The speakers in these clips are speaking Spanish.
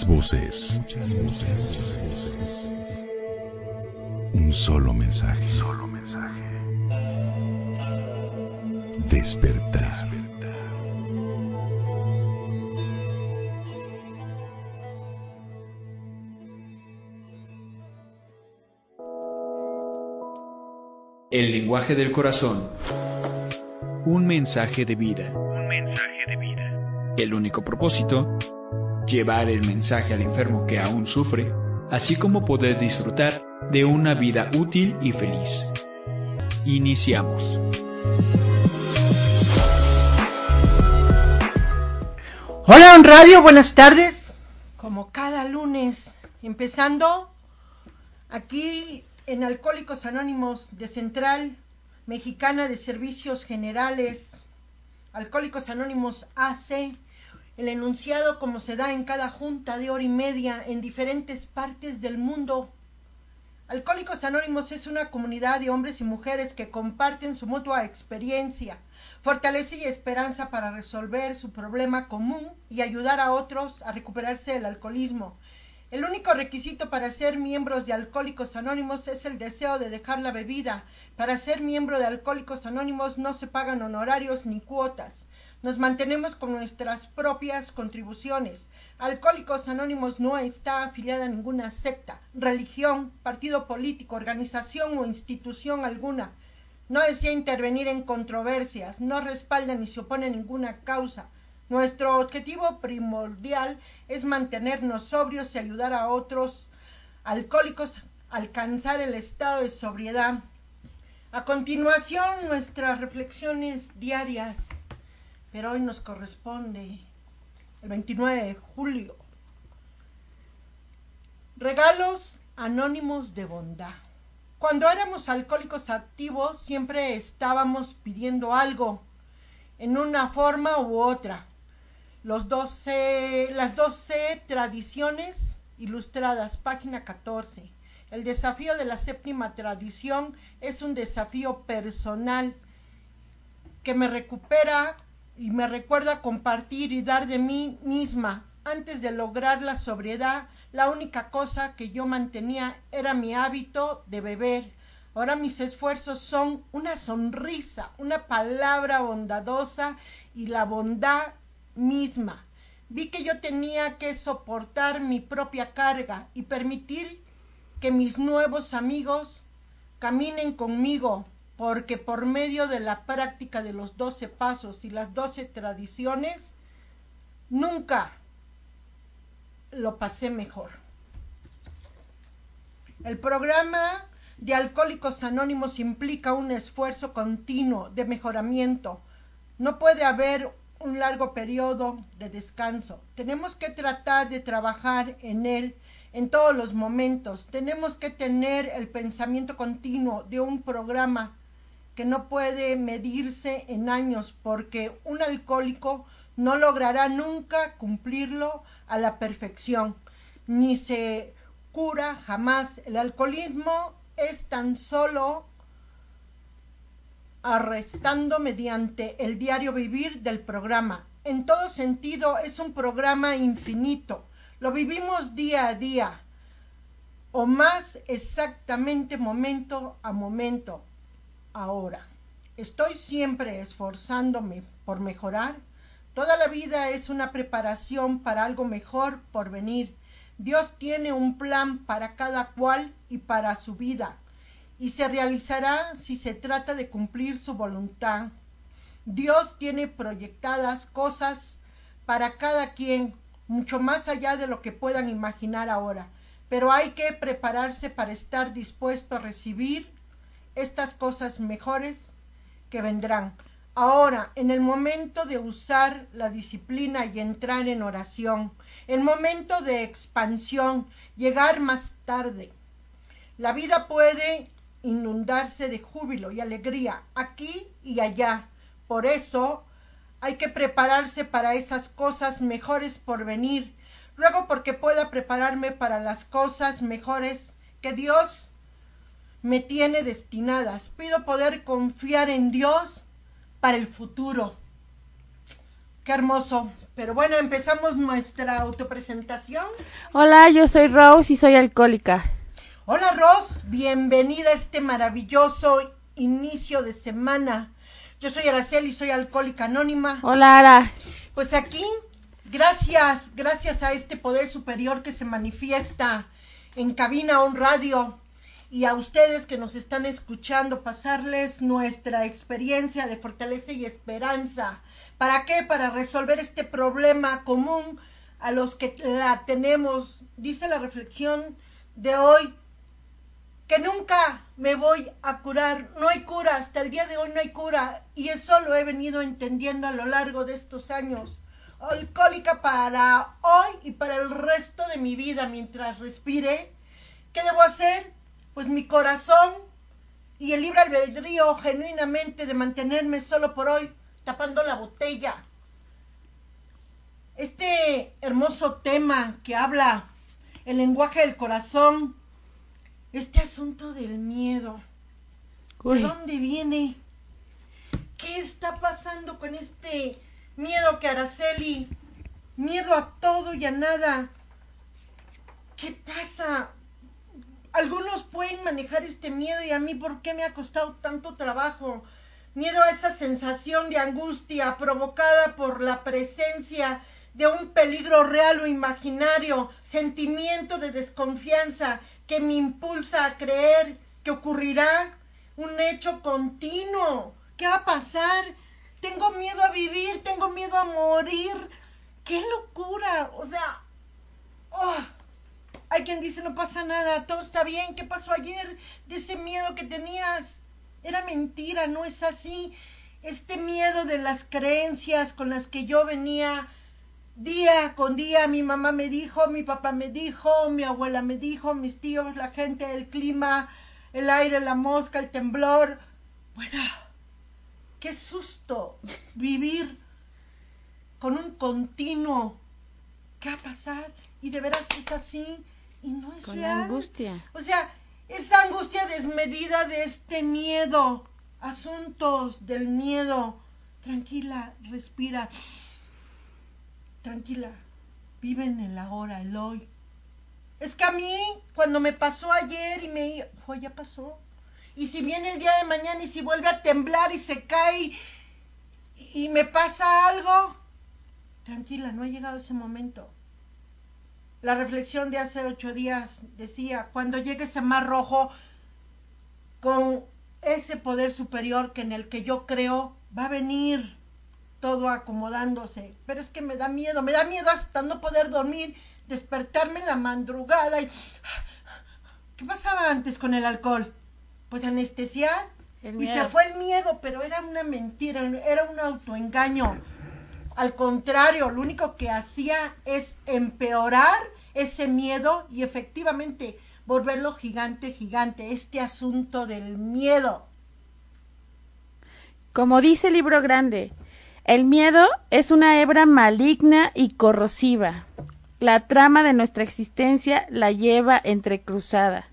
Muchas voces. Muchas voces. Un solo mensaje. Solo mensaje. Despertar. El lenguaje del corazón. Un mensaje de vida. Un mensaje de vida. El único propósito, llevar el mensaje al enfermo que aún sufre, así como poder disfrutar de una vida útil y feliz. Iniciamos. Hola, On Radio, buenas tardes. Como cada lunes, empezando aquí en Alcohólicos Anónimos de Central Mexicana de Servicios Generales, Alcohólicos Anónimos AC, el enunciado como se da en cada junta de hora y media en diferentes partes del mundo. Alcohólicos Anónimos es una comunidad de hombres y mujeres que comparten su mutua experiencia, fortaleza y esperanza para resolver su problema común y ayudar a otros a recuperarse del alcoholismo. El único requisito para ser miembros de Alcohólicos Anónimos es el deseo de dejar la bebida. Para ser miembro de Alcohólicos Anónimos no se pagan honorarios ni cuotas. Nos mantenemos con nuestras propias contribuciones. Alcohólicos Anónimos no está afiliada a ninguna secta, religión, partido político, organización o institución alguna. No desea intervenir en controversias, no respalda ni se opone a ninguna causa. Nuestro objetivo primordial es mantenernos sobrios y ayudar a otros alcohólicos a alcanzar el estado de sobriedad. A continuación, nuestras reflexiones diarias, pero hoy nos corresponde el 29 de julio. Regalos anónimos de bondad. Cuando éramos alcohólicos activos, siempre estábamos pidiendo algo, en una forma u otra los 12, las 12 tradiciones ilustradas, página 14. El desafío de la séptima tradición es un desafío personal que me recupera y me recuerda compartir y dar de mí misma. Antes de lograr la sobriedad, la única cosa que yo mantenía era mi hábito de beber. Ahora mis esfuerzos son una sonrisa, una palabra bondadosa y la bondad misma. Vi que yo tenía que soportar mi propia carga y permitir que mis nuevos amigos caminen conmigo, porque por medio de la práctica de los doce pasos y las doce tradiciones, nunca lo pasé mejor. El programa de Alcohólicos Anónimos implica un esfuerzo continuo de mejoramiento. No puede haber un largo periodo de descanso. Tenemos que tratar de trabajar en él en todos los momentos. Tenemos que tener el pensamiento continuo de un programa que no puede medirse en años porque un alcohólico no logrará nunca cumplirlo a la perfección, ni se cura jamás. El alcoholismo es tan solo arrestando mediante el diario vivir del programa. En todo sentido es un programa infinito. Lo vivimos día a día o más exactamente momento a momento. Ahora, estoy siempre esforzándome por mejorar. Toda la vida es una preparación para algo mejor por venir. Dios tiene un plan para cada cual y para su vida y se realizará si se trata de cumplir su voluntad. Dios tiene proyectadas cosas para cada quien, mucho más allá de lo que puedan imaginar ahora, pero hay que prepararse para estar dispuesto a recibir estas cosas mejores que vendrán. Ahora, en el momento de usar la disciplina y entrar en oración, el momento de expansión, llegar más tarde. La vida puede inundarse de júbilo y alegría aquí y allá. Por eso hay que prepararse para esas cosas mejores por venir. Luego porque pueda prepararme para las cosas mejores que Dios me tiene destinadas. Pido poder confiar en Dios para el futuro. Qué hermoso. Pero bueno, empezamos nuestra autopresentación. Hola, yo soy Rose y soy alcohólica. Hola Rose, bienvenida a este maravilloso inicio de semana. Yo soy Araceli, soy alcohólica anónima. Hola, Ara. Pues aquí, gracias, gracias a este poder superior que se manifiesta en cabina on radio y a ustedes que nos están escuchando, pasarles nuestra experiencia de fortaleza y esperanza. ¿Para qué? Para resolver este problema común a los que la tenemos. Dice la reflexión de hoy que nunca me voy a curar. No hay cura, hasta el día de hoy no hay cura. Y eso lo he venido entendiendo a lo largo de estos años. Alcohólica para hoy y para el resto de mi vida mientras respire. ¿Qué debo hacer? Pues mi corazón y el libre albedrío genuinamente de mantenerme solo por hoy tapando la botella. Este hermoso tema que habla el lenguaje del corazón, este asunto del miedo. ¿De dónde viene? ¿Qué está pasando con este miedo que Araceli? Miedo a todo y a nada. ¿Qué pasa? Algunos pueden manejar este miedo y a mí, ¿por qué me ha costado tanto trabajo? Miedo a esa sensación de angustia provocada por la presencia de un peligro real o imaginario, sentimiento de desconfianza que me impulsa a creer que ocurrirá un hecho continuo. ¿Qué va a pasar? Tengo miedo a vivir, tengo miedo a morir. ¡Qué locura! O sea, oh, hay quien dice no pasa nada, todo está bien. ¿Qué pasó ayer de ese miedo que tenías? Era mentira, no es así. Este miedo de las creencias con las que yo venía día con día, mi mamá me dijo, mi papá me dijo, mi abuela me dijo, mis tíos, la gente, el clima, el aire, la mosca, el temblor. Bueno, qué susto vivir con un continuo. ¿Qué va a pasar? Y de veras es así y no es Con real. angustia. O sea, esa angustia desmedida de este miedo, asuntos del miedo. Tranquila, respira. Tranquila, vive en el ahora, el hoy. Es que a mí, cuando me pasó ayer y me... Pues ya pasó. Y si viene el día de mañana y si vuelve a temblar y se cae y, y me pasa algo, tranquila, no ha llegado ese momento. La reflexión de hace ocho días decía, cuando llegue ese mar rojo, con ese poder superior que en el que yo creo, va a venir todo acomodándose. Pero es que me da miedo, me da miedo hasta no poder dormir, despertarme en la madrugada y... ¿Qué pasaba antes con el alcohol? Pues anestesiar. Y se fue el miedo, pero era una mentira, era un autoengaño. Al contrario, lo único que hacía es empeorar ese miedo y efectivamente volverlo gigante, gigante. Este asunto del miedo. Como dice el libro grande, el miedo es una hebra maligna y corrosiva. La trama de nuestra existencia la lleva entrecruzada.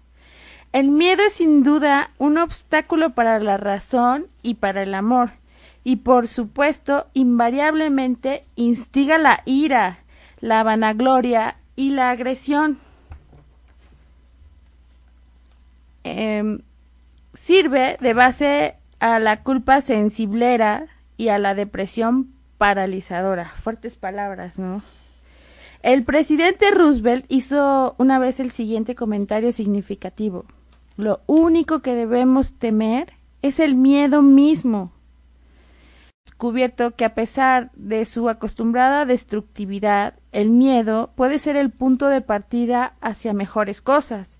El miedo es sin duda un obstáculo para la razón y para el amor, y por supuesto invariablemente instiga la ira, la vanagloria y la agresión. Em, sirve de base a la culpa sensiblera y a la depresión paralizadora. Fuertes palabras, ¿no? El presidente Roosevelt hizo una vez el siguiente comentario significativo. Lo único que debemos temer es el miedo mismo. Descubierto que a pesar de su acostumbrada destructividad, el miedo puede ser el punto de partida hacia mejores cosas.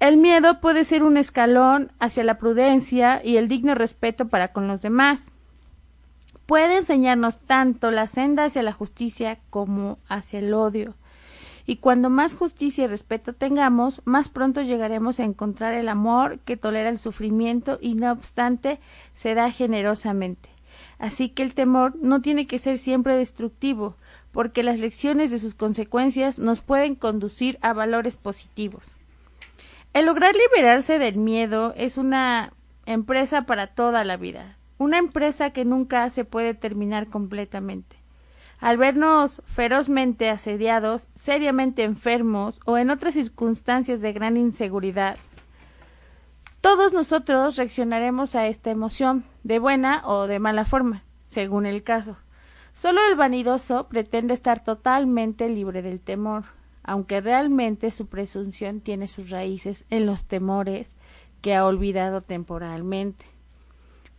El miedo puede ser un escalón hacia la prudencia y el digno respeto para con los demás. Puede enseñarnos tanto la senda hacia la justicia como hacia el odio. Y cuando más justicia y respeto tengamos, más pronto llegaremos a encontrar el amor que tolera el sufrimiento y no obstante se da generosamente. Así que el temor no tiene que ser siempre destructivo, porque las lecciones de sus consecuencias nos pueden conducir a valores positivos. El lograr liberarse del miedo es una empresa para toda la vida, una empresa que nunca se puede terminar completamente. Al vernos ferozmente asediados, seriamente enfermos o en otras circunstancias de gran inseguridad, todos nosotros reaccionaremos a esta emoción, de buena o de mala forma, según el caso. Solo el vanidoso pretende estar totalmente libre del temor, aunque realmente su presunción tiene sus raíces en los temores que ha olvidado temporalmente.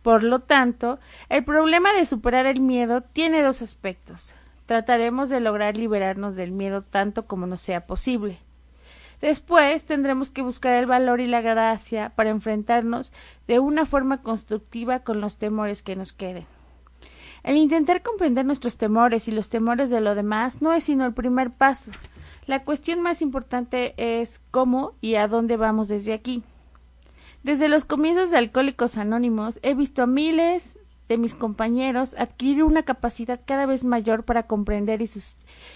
Por lo tanto, el problema de superar el miedo tiene dos aspectos. Trataremos de lograr liberarnos del miedo tanto como nos sea posible. Después tendremos que buscar el valor y la gracia para enfrentarnos de una forma constructiva con los temores que nos queden. El intentar comprender nuestros temores y los temores de lo demás no es sino el primer paso. La cuestión más importante es cómo y a dónde vamos desde aquí. Desde los comienzos de Alcohólicos Anónimos he visto a miles de mis compañeros adquirir una capacidad cada vez mayor para comprender y,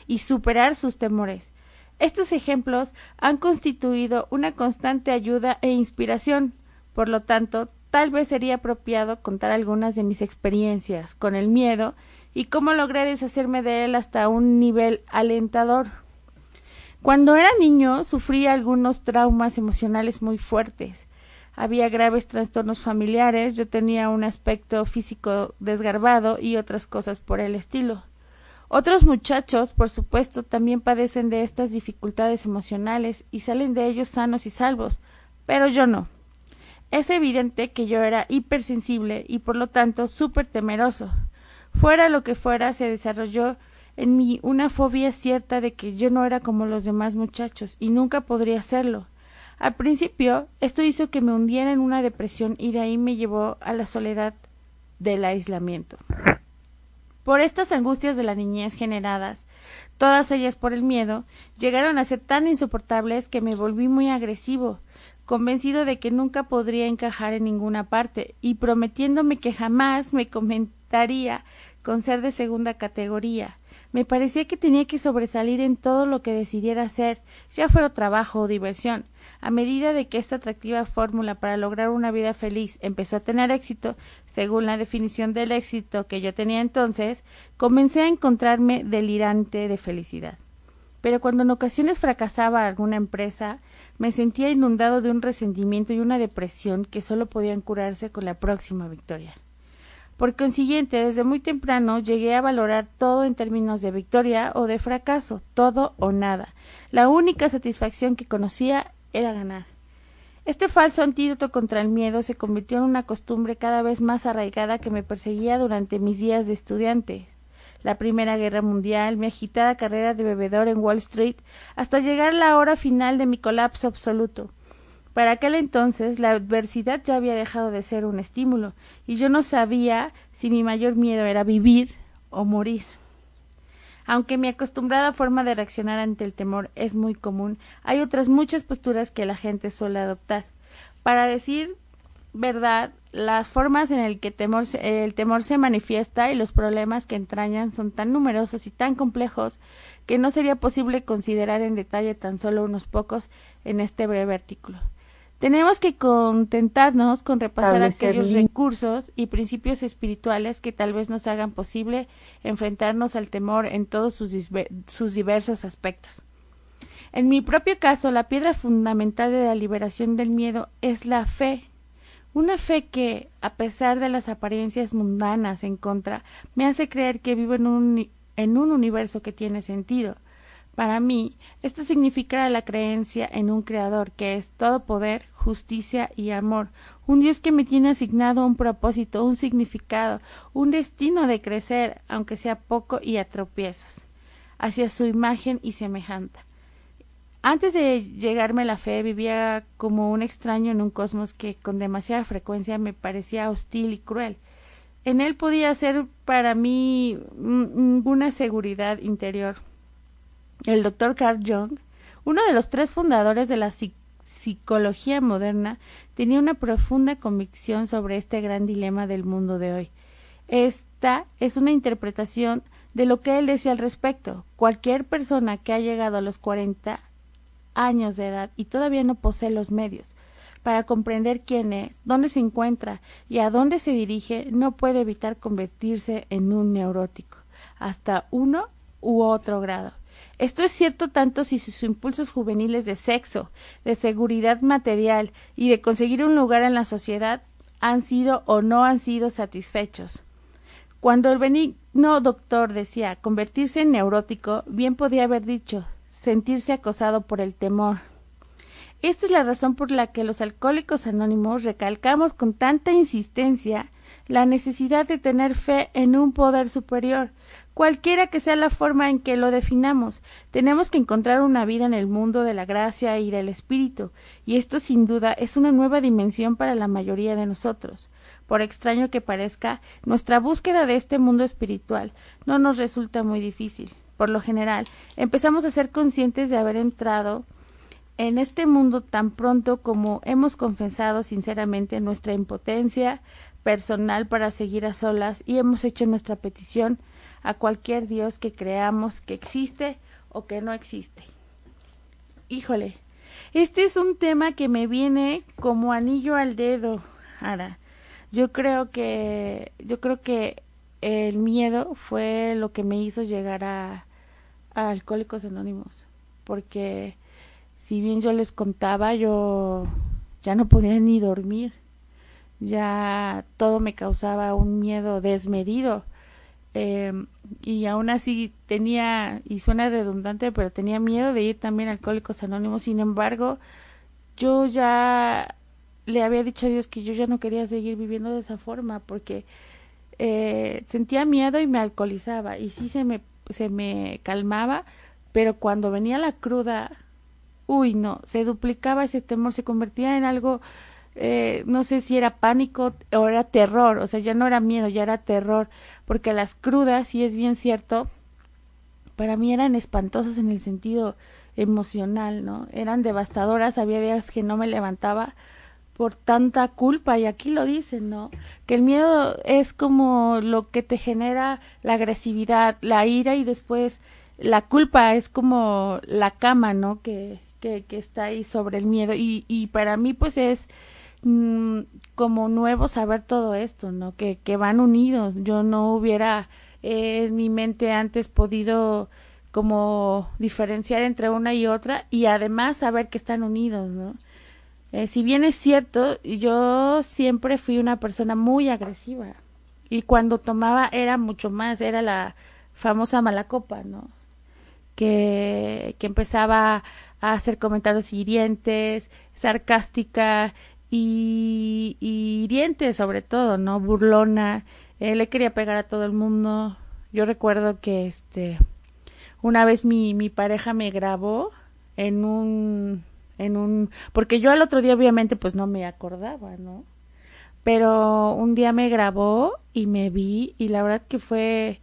y superar sus temores. Estos ejemplos han constituido una constante ayuda e inspiración. Por lo tanto, tal vez sería apropiado contar algunas de mis experiencias con el miedo y cómo logré deshacerme de él hasta un nivel alentador. Cuando era niño sufrí algunos traumas emocionales muy fuertes. Había graves trastornos familiares, yo tenía un aspecto físico desgarbado y otras cosas por el estilo. Otros muchachos, por supuesto, también padecen de estas dificultades emocionales y salen de ellos sanos y salvos, pero yo no. Es evidente que yo era hipersensible y por lo tanto súper temeroso. Fuera lo que fuera, se desarrolló en mí una fobia cierta de que yo no era como los demás muchachos y nunca podría serlo. Al principio, esto hizo que me hundiera en una depresión y de ahí me llevó a la soledad del aislamiento. Por estas angustias de la niñez generadas, todas ellas por el miedo, llegaron a ser tan insoportables que me volví muy agresivo, convencido de que nunca podría encajar en ninguna parte, y prometiéndome que jamás me comentaría con ser de segunda categoría. Me parecía que tenía que sobresalir en todo lo que decidiera hacer, ya fuera trabajo o diversión, a medida de que esta atractiva fórmula para lograr una vida feliz empezó a tener éxito, según la definición del éxito que yo tenía entonces, comencé a encontrarme delirante de felicidad. Pero cuando en ocasiones fracasaba alguna empresa, me sentía inundado de un resentimiento y una depresión que solo podían curarse con la próxima victoria. Por consiguiente, desde muy temprano llegué a valorar todo en términos de victoria o de fracaso, todo o nada. La única satisfacción que conocía era ganar. Este falso antídoto contra el miedo se convirtió en una costumbre cada vez más arraigada que me perseguía durante mis días de estudiante. La Primera Guerra Mundial, mi agitada carrera de bebedor en Wall Street, hasta llegar la hora final de mi colapso absoluto. Para aquel entonces la adversidad ya había dejado de ser un estímulo, y yo no sabía si mi mayor miedo era vivir o morir. Aunque mi acostumbrada forma de reaccionar ante el temor es muy común, hay otras muchas posturas que la gente suele adoptar. Para decir verdad, las formas en las que el temor se manifiesta y los problemas que entrañan son tan numerosos y tan complejos que no sería posible considerar en detalle tan solo unos pocos en este breve artículo. Tenemos que contentarnos con repasar aquellos recursos y principios espirituales que tal vez nos hagan posible enfrentarnos al temor en todos sus, sus diversos aspectos. En mi propio caso, la piedra fundamental de la liberación del miedo es la fe. Una fe que, a pesar de las apariencias mundanas en contra, me hace creer que vivo en un, en un universo que tiene sentido, para mí, esto significa la creencia en un Creador que es todo poder, justicia y amor, un Dios que me tiene asignado un propósito, un significado, un destino de crecer, aunque sea poco y a tropiezos, hacia su imagen y semejanza. Antes de llegarme la fe, vivía como un extraño en un cosmos que con demasiada frecuencia me parecía hostil y cruel. En él podía ser para mí una seguridad interior, el doctor Carl Jung, uno de los tres fundadores de la psicología moderna, tenía una profunda convicción sobre este gran dilema del mundo de hoy. Esta es una interpretación de lo que él decía al respecto. Cualquier persona que ha llegado a los 40 años de edad y todavía no posee los medios para comprender quién es, dónde se encuentra y a dónde se dirige, no puede evitar convertirse en un neurótico. hasta uno u otro grado. Esto es cierto tanto si sus impulsos juveniles de sexo, de seguridad material y de conseguir un lugar en la sociedad han sido o no han sido satisfechos. Cuando el benigno doctor decía convertirse en neurótico, bien podía haber dicho sentirse acosado por el temor. Esta es la razón por la que los alcohólicos anónimos recalcamos con tanta insistencia la necesidad de tener fe en un poder superior, cualquiera que sea la forma en que lo definamos. Tenemos que encontrar una vida en el mundo de la gracia y del espíritu, y esto sin duda es una nueva dimensión para la mayoría de nosotros. Por extraño que parezca, nuestra búsqueda de este mundo espiritual no nos resulta muy difícil. Por lo general, empezamos a ser conscientes de haber entrado en este mundo tan pronto como hemos confesado sinceramente nuestra impotencia personal para seguir a solas y hemos hecho nuestra petición a cualquier Dios que creamos que existe o que no existe. Híjole, este es un tema que me viene como anillo al dedo, Ara. Yo creo que, yo creo que el miedo fue lo que me hizo llegar a, a Alcohólicos Anónimos, porque si bien yo les contaba, yo ya no podía ni dormir, ya todo me causaba un miedo desmedido eh, y aún así tenía, y suena redundante, pero tenía miedo de ir también a Alcohólicos Anónimos. Sin embargo, yo ya le había dicho a Dios que yo ya no quería seguir viviendo de esa forma porque eh, sentía miedo y me alcoholizaba y sí se me, se me calmaba, pero cuando venía la cruda, uy, no, se duplicaba ese temor, se convertía en algo eh, no sé si era pánico o era terror, o sea, ya no era miedo, ya era terror, porque las crudas, y es bien cierto, para mí eran espantosas en el sentido emocional, ¿no? Eran devastadoras, había días que no me levantaba por tanta culpa, y aquí lo dicen, ¿no? Que el miedo es como lo que te genera la agresividad, la ira y después la culpa es como la cama, ¿no? Que, que, que está ahí sobre el miedo y, y para mí pues es Mm, como nuevo saber todo esto, ¿no? Que, que van unidos. Yo no hubiera eh, en mi mente antes podido como diferenciar entre una y otra y además saber que están unidos, ¿no? Eh, si bien es cierto, yo siempre fui una persona muy agresiva y cuando tomaba era mucho más, era la famosa mala copa, ¿no? Que, que empezaba a hacer comentarios hirientes, sarcástica, y, y hiriente sobre todo, ¿no? Burlona, eh, le quería pegar a todo el mundo. Yo recuerdo que este una vez mi, mi pareja me grabó en un en un porque yo al otro día obviamente pues no me acordaba, ¿no? Pero un día me grabó y me vi y la verdad que fue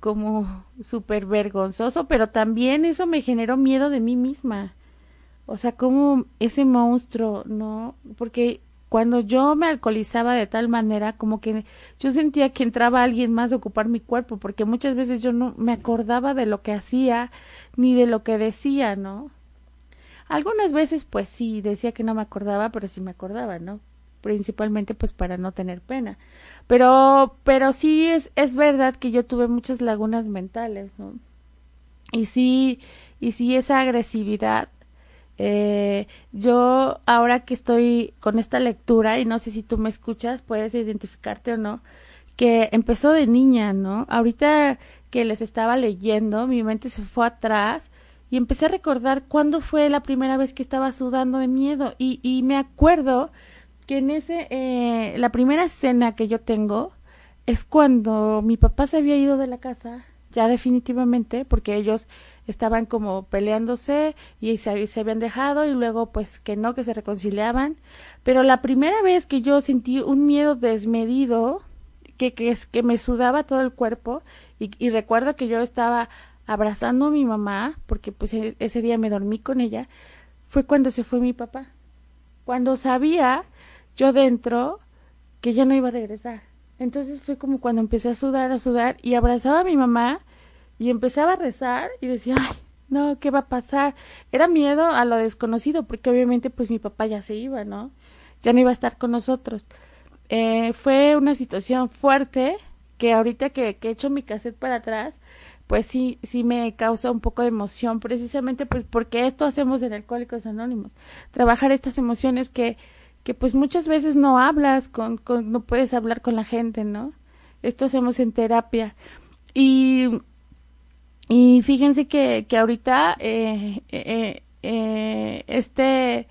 como súper vergonzoso, pero también eso me generó miedo de mí misma o sea, como ese monstruo, ¿no? Porque cuando yo me alcoholizaba de tal manera, como que yo sentía que entraba alguien más a ocupar mi cuerpo, porque muchas veces yo no me acordaba de lo que hacía ni de lo que decía, ¿no? Algunas veces, pues sí, decía que no me acordaba, pero sí me acordaba, ¿no? Principalmente, pues para no tener pena. Pero, pero sí es, es verdad que yo tuve muchas lagunas mentales, ¿no? Y sí, y sí esa agresividad eh, yo ahora que estoy con esta lectura, y no sé si tú me escuchas, puedes identificarte o no, que empezó de niña, ¿no? Ahorita que les estaba leyendo, mi mente se fue atrás y empecé a recordar cuándo fue la primera vez que estaba sudando de miedo y, y me acuerdo que en ese, eh, la primera escena que yo tengo es cuando mi papá se había ido de la casa, ya definitivamente, porque ellos estaban como peleándose y se, se, habían dejado y luego pues que no, que se reconciliaban. Pero la primera vez que yo sentí un miedo desmedido, que, que, que me sudaba todo el cuerpo y, y recuerdo que yo estaba abrazando a mi mamá, porque pues e, ese día me dormí con ella, fue cuando se fue mi papá. Cuando sabía yo dentro que ya no iba a regresar. Entonces fue como cuando empecé a sudar, a sudar y abrazaba a mi mamá y empezaba a rezar y decía, ay, no, ¿qué va a pasar? Era miedo a lo desconocido, porque obviamente pues mi papá ya se iba, ¿no? Ya no iba a estar con nosotros. Eh, fue una situación fuerte que ahorita que, que he hecho mi cassette para atrás, pues sí, sí me causa un poco de emoción, precisamente pues porque esto hacemos en Alcohólicos Anónimos, trabajar estas emociones que, que pues muchas veces no hablas con, con, no puedes hablar con la gente, ¿no? Esto hacemos en terapia. Y, y fíjense que, que ahorita eh, eh, eh, este,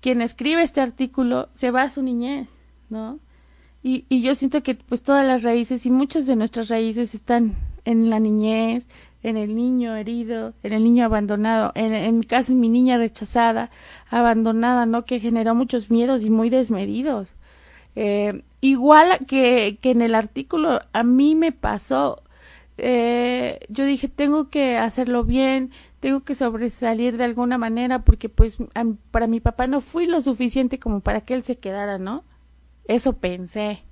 quien escribe este artículo se va a su niñez, ¿no? Y, y yo siento que pues todas las raíces y muchas de nuestras raíces están en la niñez, en el niño herido, en el niño abandonado, en, en mi caso en mi niña rechazada, abandonada, ¿no? Que generó muchos miedos y muy desmedidos. Eh, igual que, que en el artículo a mí me pasó, eh, yo dije, tengo que hacerlo bien, tengo que sobresalir de alguna manera porque pues para mi papá no fui lo suficiente como para que él se quedara, ¿no? Eso pensé.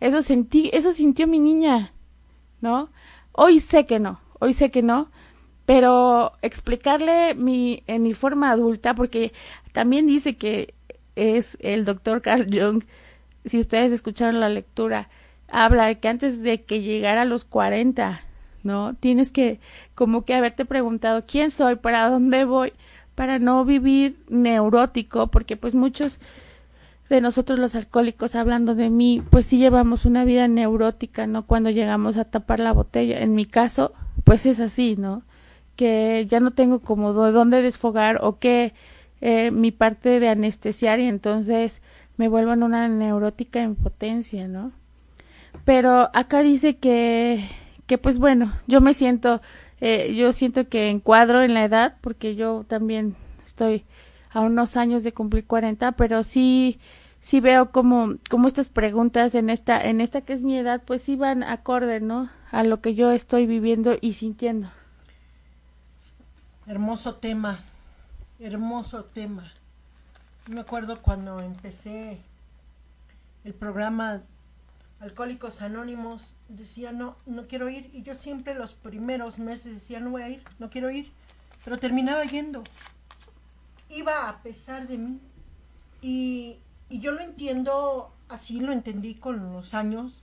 Eso sentí, eso sintió mi niña, ¿no? Hoy sé que no, hoy sé que no, pero explicarle mi, en mi forma adulta, porque también dice que es el doctor Carl Jung, si ustedes escucharon la lectura, habla de que antes de que llegara a los 40, ¿no? Tienes que como que haberte preguntado quién soy, para dónde voy, para no vivir neurótico, porque pues muchos de nosotros los alcohólicos, hablando de mí, pues sí llevamos una vida neurótica, ¿no? Cuando llegamos a tapar la botella. En mi caso, pues es así, ¿no? Que ya no tengo como de dónde desfogar o que eh, mi parte de anestesiar y entonces me vuelvo en una neurótica en potencia, ¿no? Pero acá dice que, que pues bueno, yo me siento, eh, yo siento que encuadro en la edad, porque yo también estoy a unos años de cumplir 40, pero sí, sí veo como, como estas preguntas en esta, en esta que es mi edad, pues sí van acorde, ¿no? A lo que yo estoy viviendo y sintiendo. Hermoso tema, hermoso tema. Me acuerdo cuando empecé el programa Alcohólicos Anónimos, decía, no, no quiero ir. Y yo siempre los primeros meses decía, no voy a ir, no quiero ir. Pero terminaba yendo iba a pesar de mí. Y, y yo lo entiendo, así lo entendí con los años,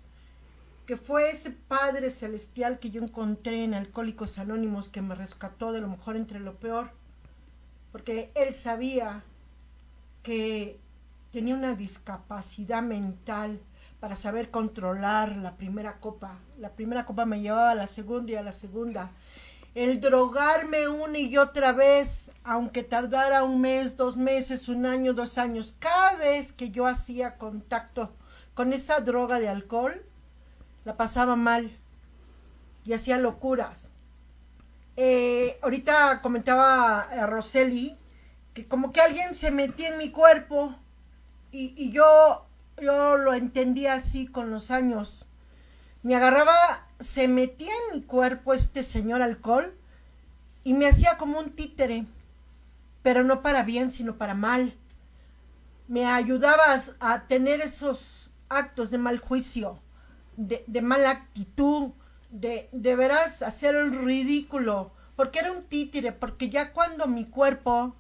que fue ese Padre Celestial que yo encontré en Alcohólicos Anónimos que me rescató de lo mejor entre lo peor, porque él sabía que tenía una discapacidad mental para saber controlar la primera copa. La primera copa me llevaba a la segunda y a la segunda el drogarme una y otra vez, aunque tardara un mes, dos meses, un año, dos años, cada vez que yo hacía contacto con esa droga de alcohol, la pasaba mal y hacía locuras. Eh, ahorita comentaba a Roseli que como que alguien se metía en mi cuerpo y, y yo, yo lo entendía así con los años. Me agarraba se metía en mi cuerpo este señor alcohol y me hacía como un títere, pero no para bien, sino para mal. Me ayudabas a tener esos actos de mal juicio, de, de mala actitud, de, de veras hacer el ridículo, porque era un títere, porque ya cuando mi cuerpo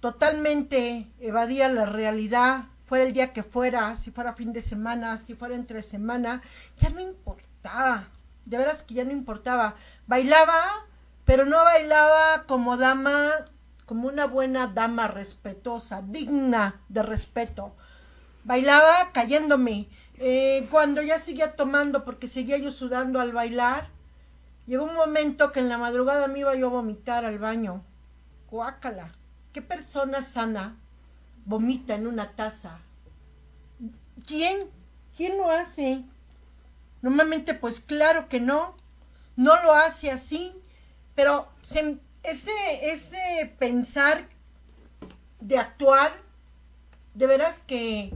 totalmente evadía la realidad, fuera el día que fuera, si fuera fin de semana, si fuera entre semana, ya no importaba de veras que ya no importaba. Bailaba, pero no bailaba como dama, como una buena dama respetuosa, digna de respeto. Bailaba cayéndome. Eh, cuando ya seguía tomando, porque seguía yo sudando al bailar, llegó un momento que en la madrugada me iba yo a vomitar al baño. Cuácala. ¿Qué persona sana vomita en una taza? ¿Quién? ¿Quién lo hace? Normalmente, pues claro que no, no lo hace así, pero ese, ese pensar de actuar, de veras que,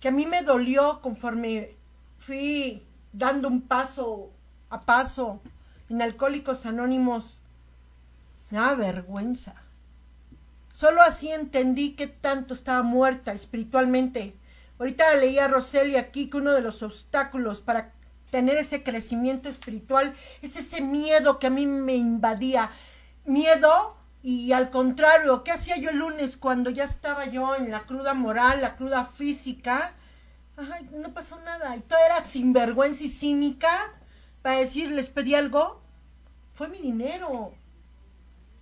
que a mí me dolió conforme fui dando un paso a paso en Alcohólicos Anónimos, me da vergüenza. Solo así entendí que tanto estaba muerta espiritualmente Ahorita leía a Roseli aquí que uno de los obstáculos para tener ese crecimiento espiritual es ese miedo que a mí me invadía. Miedo y al contrario, ¿qué hacía yo el lunes cuando ya estaba yo en la cruda moral, la cruda física? Ay, no pasó nada. Y todo era sinvergüenza y cínica para decir, les pedí algo. Fue mi dinero.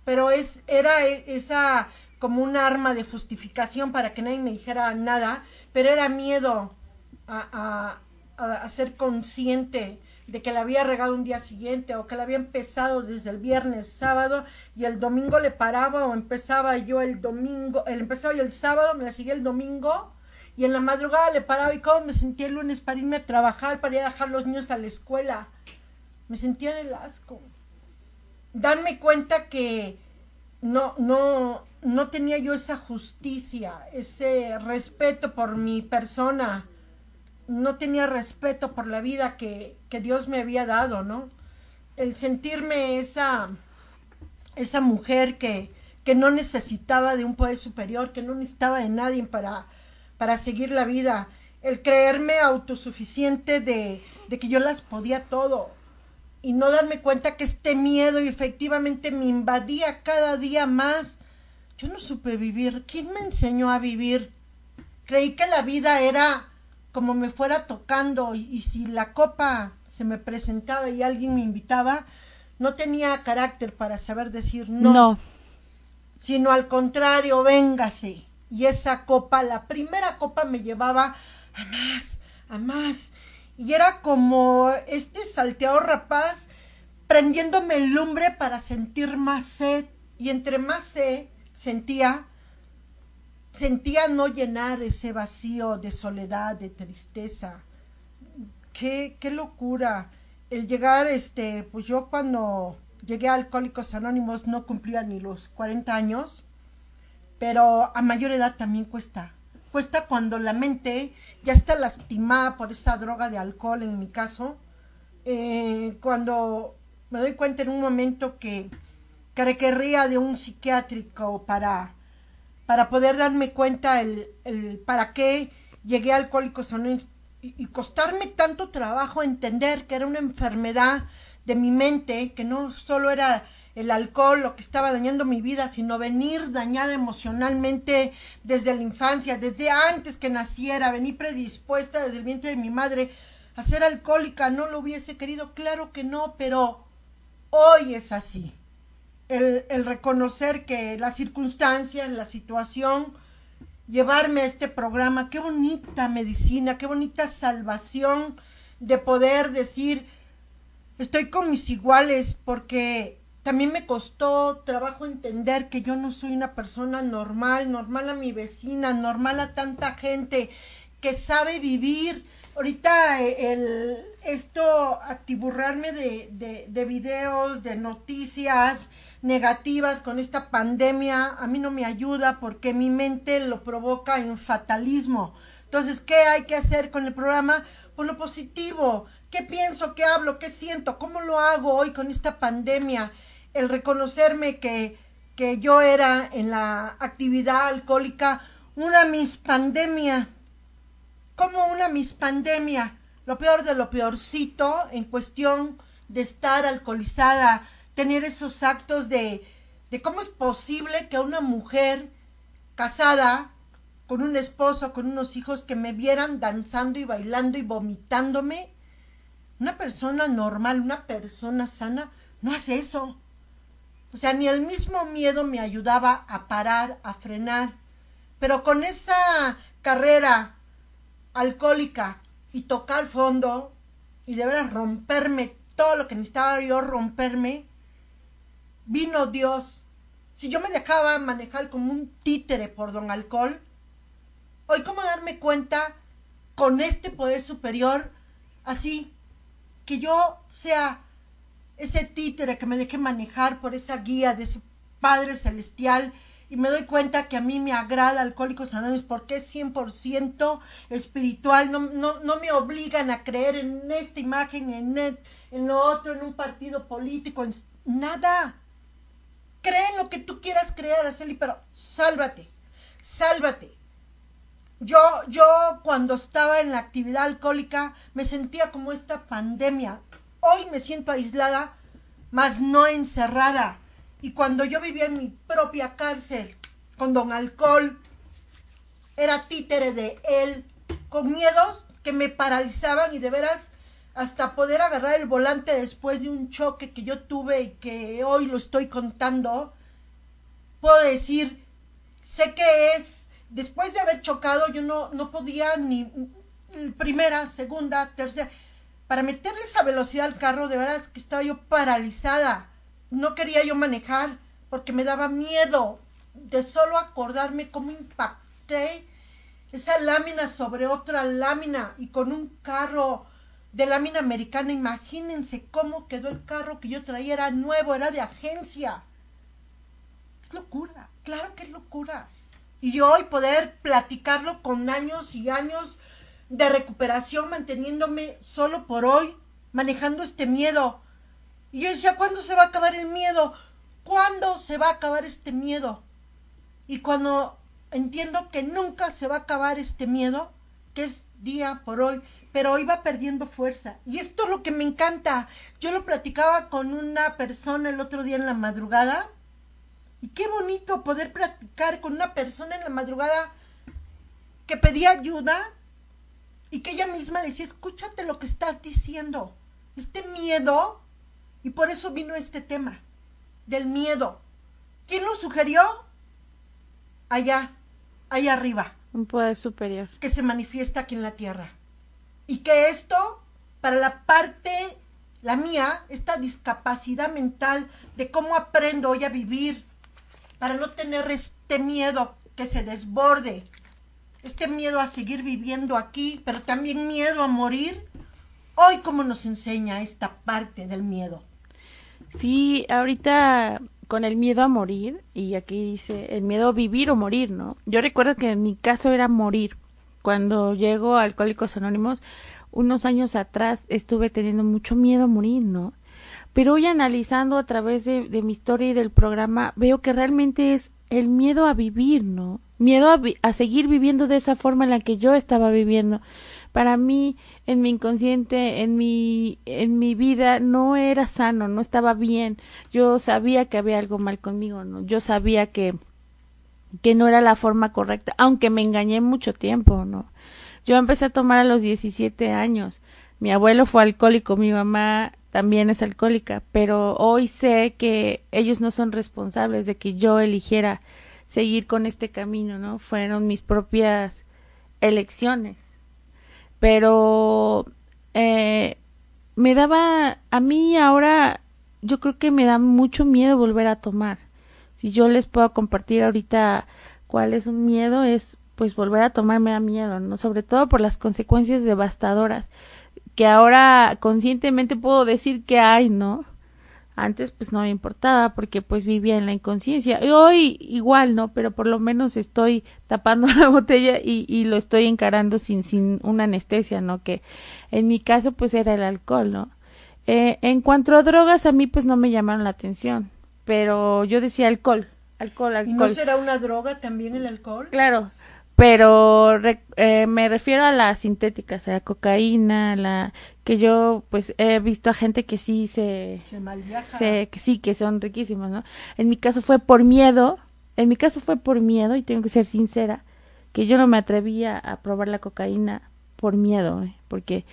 Pero es, era e- esa como un arma de justificación para que nadie me dijera nada, pero era miedo a, a, a ser consciente de que la había regado un día siguiente o que la había empezado desde el viernes, sábado y el domingo le paraba o empezaba yo el domingo, el empezaba yo el sábado, me la seguía el domingo y en la madrugada le paraba y cómo me sentía el lunes para irme a trabajar, para ir a dejar los niños a la escuela. Me sentía del asco. Darme cuenta que no, no, no tenía yo esa justicia, ese respeto por mi persona, no tenía respeto por la vida que, que Dios me había dado, ¿no? El sentirme esa, esa mujer que, que no necesitaba de un poder superior, que no necesitaba de nadie para, para seguir la vida, el creerme autosuficiente de, de que yo las podía todo y no darme cuenta que este miedo efectivamente me invadía cada día más. Yo no supe vivir. ¿Quién me enseñó a vivir? Creí que la vida era como me fuera tocando y, y si la copa se me presentaba y alguien me invitaba, no tenía carácter para saber decir no. No. Sino al contrario, véngase. Y esa copa, la primera copa me llevaba a más, a más. Y era como este salteador rapaz prendiéndome el lumbre para sentir más sed. Y entre más sed sentía, sentía no llenar ese vacío de soledad, de tristeza. Qué, qué locura. El llegar, este, pues yo cuando llegué a Alcohólicos Anónimos no cumplía ni los 40 años, pero a mayor edad también cuesta. Cuesta cuando la mente ya está lastimada por esa droga de alcohol, en mi caso, eh, cuando me doy cuenta en un momento que, que requería de un psiquiátrico para, para poder darme cuenta el, el para qué llegué a Alcohólicos y, y costarme tanto trabajo entender que era una enfermedad de mi mente, que no solo era el alcohol lo que estaba dañando mi vida, sino venir dañada emocionalmente desde la infancia, desde antes que naciera, venir predispuesta desde el vientre de mi madre a ser alcohólica, no lo hubiese querido, claro que no, pero hoy es así. El, reconocer que las circunstancias, la situación, llevarme a este programa, qué bonita medicina, qué bonita salvación de poder decir, estoy con mis iguales, porque también me costó trabajo entender que yo no soy una persona normal, normal a mi vecina, normal a tanta gente que sabe vivir. Ahorita eh, el, esto, actiburrarme de, de, de videos, de noticias negativas con esta pandemia, a mí no me ayuda porque mi mente lo provoca en fatalismo. Entonces, ¿qué hay que hacer con el programa? Pues lo positivo. ¿Qué pienso? ¿Qué hablo? ¿Qué siento? ¿Cómo lo hago hoy con esta pandemia? el reconocerme que, que yo era en la actividad alcohólica una mispandemia. Como una mispandemia. Lo peor de lo peorcito en cuestión de estar alcoholizada, tener esos actos de, de cómo es posible que una mujer casada con un esposo, con unos hijos que me vieran danzando y bailando y vomitándome. Una persona normal, una persona sana, no hace eso. O sea, ni el mismo miedo me ayudaba a parar, a frenar. Pero con esa carrera alcohólica y tocar fondo y de veras romperme todo lo que necesitaba yo romperme, vino Dios. Si yo me dejaba manejar como un títere por don alcohol, hoy cómo darme cuenta con este poder superior, así, que yo sea ese títere que me deje manejar por esa guía de ese Padre Celestial y me doy cuenta que a mí me agrada Alcohólicos Anónimos porque es 100% espiritual, no, no, no me obligan a creer en esta imagen, en, el, en lo otro, en un partido político, en nada. Cree en lo que tú quieras creer, Araceli, pero sálvate, sálvate. Yo, yo cuando estaba en la actividad alcohólica me sentía como esta pandemia, Hoy me siento aislada, mas no encerrada. Y cuando yo vivía en mi propia cárcel con don alcohol, era títere de él, con miedos, que me paralizaban y de veras hasta poder agarrar el volante después de un choque que yo tuve y que hoy lo estoy contando, puedo decir, sé que es, después de haber chocado yo no, no podía ni primera, segunda, tercera, para meterle esa velocidad al carro, de veras que estaba yo paralizada, no quería yo manejar porque me daba miedo de solo acordarme cómo impacté esa lámina sobre otra lámina y con un carro de lámina americana. Imagínense cómo quedó el carro que yo traía, era nuevo, era de agencia. Es locura, claro que es locura. Y hoy poder platicarlo con años y años de recuperación, manteniéndome solo por hoy, manejando este miedo. Y yo decía, ¿cuándo se va a acabar el miedo? ¿Cuándo se va a acabar este miedo? Y cuando entiendo que nunca se va a acabar este miedo, que es día por hoy, pero va perdiendo fuerza. Y esto es lo que me encanta. Yo lo platicaba con una persona el otro día en la madrugada. Y qué bonito poder platicar con una persona en la madrugada que pedía ayuda y que ella misma le decía, escúchate lo que estás diciendo. Este miedo, y por eso vino este tema, del miedo. ¿Quién lo sugirió? Allá, allá arriba. Un poder superior. Que se manifiesta aquí en la tierra. Y que esto, para la parte, la mía, esta discapacidad mental de cómo aprendo hoy a vivir, para no tener este miedo que se desborde, este miedo a seguir viviendo aquí, pero también miedo a morir. Hoy, ¿cómo nos enseña esta parte del miedo? Sí, ahorita con el miedo a morir, y aquí dice el miedo a vivir o morir, ¿no? Yo recuerdo que en mi caso era morir. Cuando llego a Alcohólicos Anónimos, unos años atrás estuve teniendo mucho miedo a morir, ¿no? Pero hoy analizando a través de, mi historia y del programa, veo que realmente es el miedo a vivir, ¿no? Miedo a, a seguir viviendo de esa forma en la que yo estaba viviendo para mí en mi inconsciente, en mi en mi vida no era sano, no estaba bien. Yo sabía que había algo mal conmigo, ¿no? Yo sabía que que no era la forma correcta, aunque me engañé mucho tiempo, ¿no? Yo empecé a tomar a los 17 años. Mi abuelo fue alcohólico, mi mamá también es alcohólica, pero hoy sé que ellos no son responsables de que yo eligiera seguir con este camino, ¿no? Fueron mis propias elecciones pero eh, me daba, a mí ahora yo creo que me da mucho miedo volver a tomar. Si yo les puedo compartir ahorita cuál es un miedo, es pues volver a tomar me da miedo, ¿no? Sobre todo por las consecuencias devastadoras que ahora conscientemente puedo decir que hay, ¿no? Antes pues no me importaba porque pues vivía en la inconsciencia. Y hoy igual, ¿no? Pero por lo menos estoy tapando la botella y, y lo estoy encarando sin, sin una anestesia, ¿no? Que en mi caso pues era el alcohol, ¿no? Eh, en cuanto a drogas a mí pues no me llamaron la atención, pero yo decía alcohol, alcohol, alcohol. ¿Y no será una droga también el alcohol? Claro, pero eh, me refiero a las sintéticas, a la cocaína, la que yo pues he visto a gente que sí se, se, que sí que son riquísimos, ¿no? En mi caso fue por miedo, en mi caso fue por miedo y tengo que ser sincera que yo no me atrevía a probar la cocaína por miedo, ¿eh? porque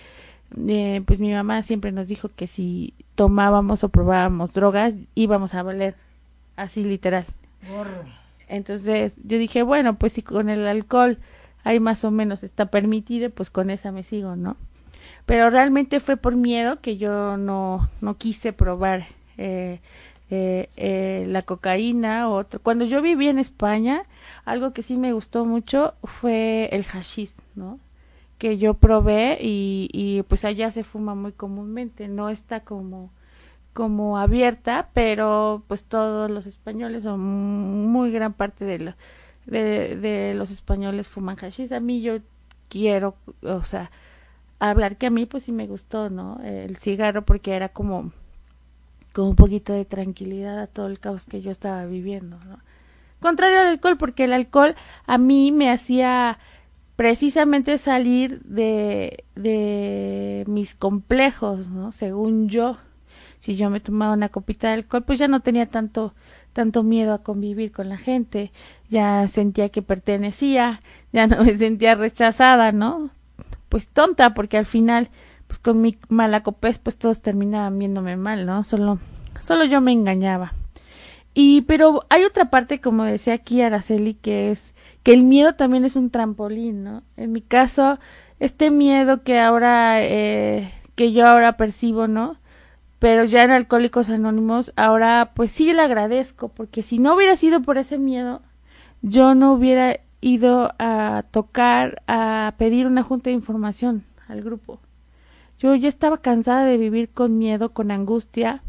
eh, pues mi mamá siempre nos dijo que si tomábamos o probábamos drogas íbamos a valer así literal. Entonces yo dije, bueno, pues si con el alcohol hay más o menos está permitido, pues con esa me sigo, ¿no? Pero realmente fue por miedo que yo no, no quise probar eh, eh, eh, la cocaína o otro. Cuando yo viví en España, algo que sí me gustó mucho fue el hashish, ¿no? Que yo probé y, y pues allá se fuma muy comúnmente, no está como como abierta, pero pues todos los españoles o muy gran parte de, de, los españoles fuman hashish. A mí yo quiero, o sea, hablar que a mí pues sí me gustó, ¿no? El cigarro porque era como como un poquito de tranquilidad a todo el caos que yo estaba viviendo, ¿no? Contrario al alcohol, porque el alcohol a mí me hacía precisamente salir de, de mis complejos, ¿no? Según yo si yo me tomaba una copita de alcohol, pues ya no tenía tanto tanto miedo a convivir con la gente, ya sentía que pertenecía, ya no me sentía rechazada, ¿no? pues tonta, porque al final, pues con mi malacopés, pues todos terminaban viéndome mal, ¿no? Solo, solo yo me engañaba. Y, pero hay otra parte, como decía aquí Araceli, que es que el miedo también es un trampolín, ¿no? En mi caso, este miedo que ahora, eh, que yo ahora percibo, ¿no? Pero ya en Alcohólicos Anónimos, ahora pues sí le agradezco, porque si no hubiera sido por ese miedo, yo no hubiera ido a tocar, a pedir una junta de información al grupo. Yo ya estaba cansada de vivir con miedo, con angustia,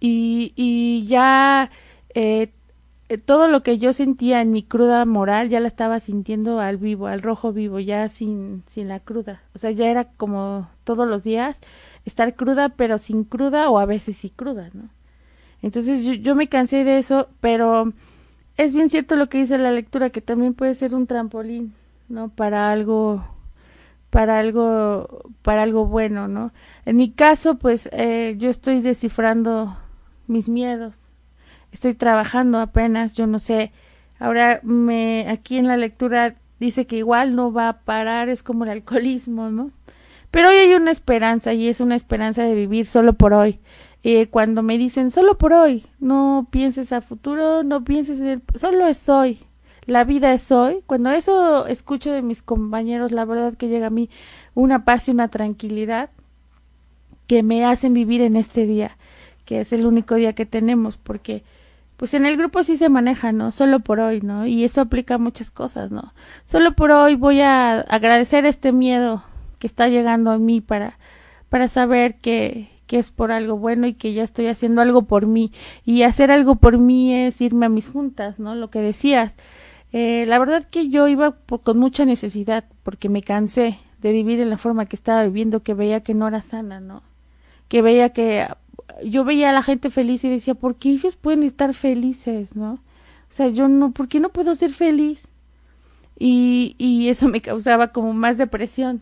y, y ya eh, eh, todo lo que yo sentía en mi cruda moral ya la estaba sintiendo al vivo, al rojo vivo, ya sin, sin la cruda. O sea, ya era como todos los días estar cruda, pero sin cruda o a veces sí cruda, ¿no? Entonces yo, yo me cansé de eso, pero es bien cierto lo que dice la lectura, que también puede ser un trampolín, ¿no? Para algo, para algo, para algo bueno, ¿no? En mi caso, pues eh, yo estoy descifrando mis miedos, estoy trabajando apenas, yo no sé. Ahora me aquí en la lectura dice que igual no va a parar, es como el alcoholismo, ¿no? Pero hoy hay una esperanza y es una esperanza de vivir solo por hoy. Eh, cuando me dicen solo por hoy, no pienses a futuro, no pienses en el, solo es hoy, la vida es hoy. Cuando eso escucho de mis compañeros, la verdad que llega a mí una paz y una tranquilidad que me hacen vivir en este día, que es el único día que tenemos, porque pues en el grupo sí se maneja, ¿no? Solo por hoy, ¿no? Y eso aplica a muchas cosas, ¿no? Solo por hoy voy a agradecer este miedo que está llegando a mí para, para saber que, que es por algo bueno y que ya estoy haciendo algo por mí. Y hacer algo por mí es irme a mis juntas, ¿no? Lo que decías. Eh, la verdad que yo iba con mucha necesidad porque me cansé de vivir en la forma que estaba viviendo, que veía que no era sana, ¿no? Que veía que yo veía a la gente feliz y decía, ¿por qué ellos pueden estar felices, no? O sea, yo no, ¿por qué no puedo ser feliz? Y, y eso me causaba como más depresión.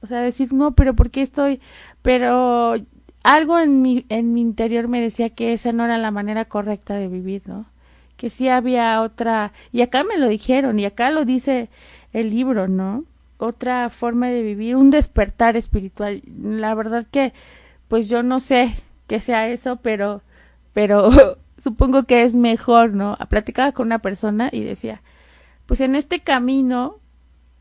O sea, decir, no, pero ¿por qué estoy? Pero algo en mi, en mi interior me decía que esa no era la manera correcta de vivir, ¿no? Que sí había otra, y acá me lo dijeron, y acá lo dice el libro, ¿no? Otra forma de vivir, un despertar espiritual. La verdad que, pues yo no sé que sea eso, pero, pero supongo que es mejor, ¿no? Platicaba con una persona y decía, pues en este camino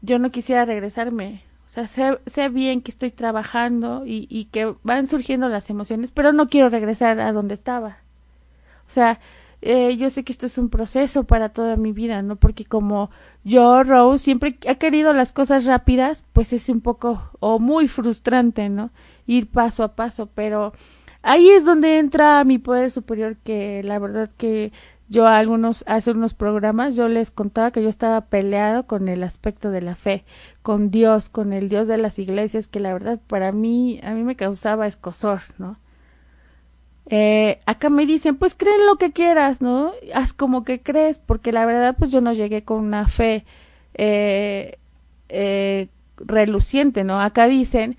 yo no quisiera regresarme. O sea, sé, sé bien que estoy trabajando y, y que van surgiendo las emociones, pero no quiero regresar a donde estaba. O sea, eh, yo sé que esto es un proceso para toda mi vida, ¿no? Porque como yo, Rose, siempre he querido las cosas rápidas, pues es un poco o muy frustrante, ¿no? Ir paso a paso, pero ahí es donde entra mi poder superior que la verdad que yo a algunos hace unos programas yo les contaba que yo estaba peleado con el aspecto de la fe, con Dios, con el Dios de las iglesias que la verdad para mí a mí me causaba escosor, ¿no? Eh, acá me dicen, pues creen lo que quieras, ¿no? Haz como que crees, porque la verdad, pues yo no llegué con una fe eh, eh, reluciente, ¿no? Acá dicen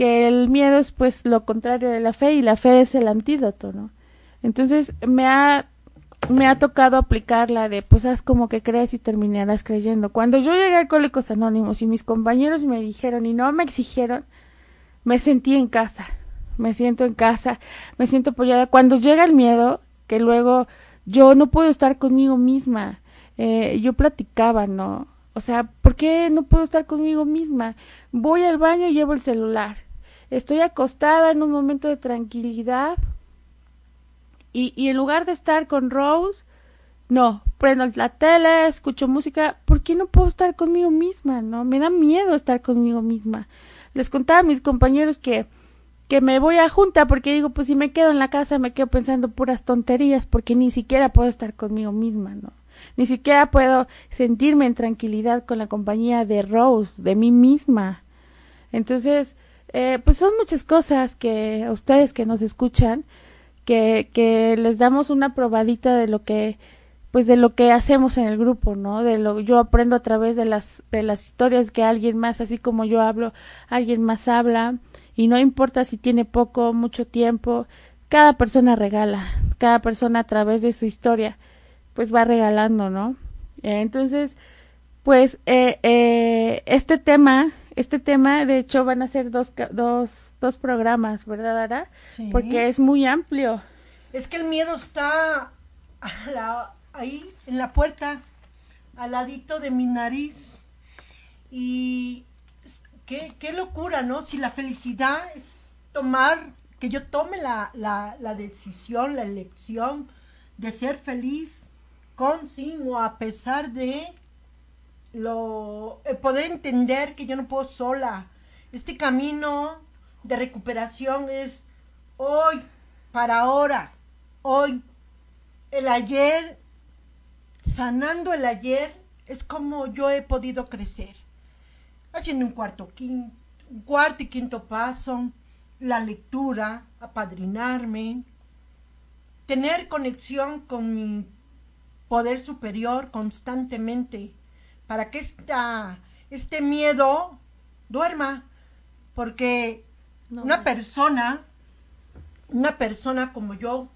que el miedo es pues lo contrario de la fe y la fe es el antídoto, ¿no? Entonces me ha me ha tocado aplicar la de pues haz como que crees y terminarás creyendo. Cuando yo llegué a Alcohólicos Anónimos y mis compañeros me dijeron y no me exigieron, me sentí en casa, me siento en casa, me siento apoyada. Cuando llega el miedo, que luego yo no puedo estar conmigo misma, eh, yo platicaba, ¿no? O sea, ¿por qué no puedo estar conmigo misma? Voy al baño y llevo el celular estoy acostada en un momento de tranquilidad y, y en lugar de estar con Rose, no, prendo la tele, escucho música, ¿por qué no puedo estar conmigo misma? No, me da miedo estar conmigo misma. Les contaba a mis compañeros que que me voy a junta porque digo, pues si me quedo en la casa me quedo pensando puras tonterías porque ni siquiera puedo estar conmigo misma, ¿no? Ni siquiera puedo sentirme en tranquilidad con la compañía de Rose, de mí misma. Entonces, eh, pues son muchas cosas que a ustedes que nos escuchan, que, que les damos una probadita de lo que pues de lo que hacemos en el grupo, ¿no? De lo yo aprendo a través de las de las historias que alguien más, así como yo hablo, alguien más habla y no importa si tiene poco mucho tiempo, cada persona regala, cada persona a través de su historia pues va regalando, ¿no? entonces, pues eh, eh, este tema este tema, de hecho, van a ser dos, dos, dos programas, ¿verdad, Ara? Sí. Porque es muy amplio. Es que el miedo está a la- ahí, en la puerta, al ladito de mi nariz. Y qué, qué locura, ¿no? Si la felicidad es tomar, que yo tome la, la, la decisión, la elección de ser feliz con, sin o a pesar de lo el poder entender que yo no puedo sola. Este camino de recuperación es hoy para ahora, hoy. El ayer, sanando el ayer, es como yo he podido crecer. Haciendo un cuarto, quin- un cuarto y quinto paso, la lectura, apadrinarme, tener conexión con mi poder superior constantemente para que esta, este miedo duerma, porque No, una no. persona, una persona como yo,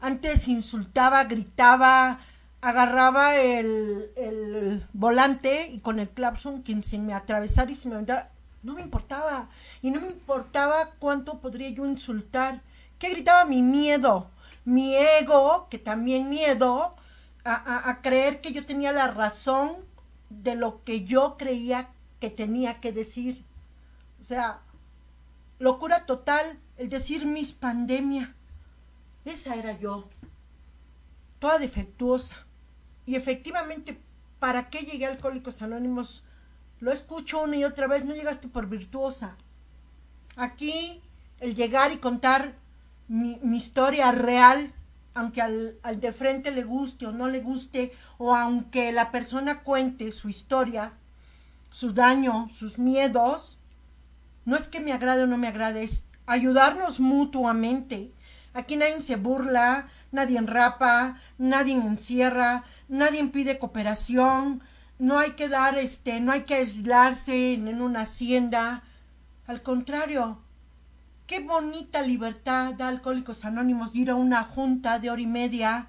antes insultaba, gritaba, agarraba el, el volante y con el clapson quien se me atravesara y se me aventara, no me importaba. Y no me importaba cuánto podría yo insultar. ¿Qué gritaba mi miedo? Mi ego, que también miedo, a, a- a creer que yo tenía la razón de lo que yo creía que tenía que decir. O sea, locura total el decir mis pandemia. Esa era yo, toda defectuosa. Y efectivamente, ¿para qué llegué a Alcohólicos Anónimos? Lo escucho una y otra vez, no llegaste por virtuosa. Aquí, el llegar y contar mi, mi historia real, aunque al, al de frente le guste o no le guste, o aunque la persona cuente su historia, su daño, sus miedos, no es que me agrade o no me agrade, es ayudarnos mutuamente. Aquí nadie se burla, nadie enrapa, nadie encierra, nadie pide cooperación, no hay que dar este, no hay que aislarse en, en una hacienda. Al contrario, qué bonita libertad da Alcohólicos Anónimos ir a una junta de hora y media,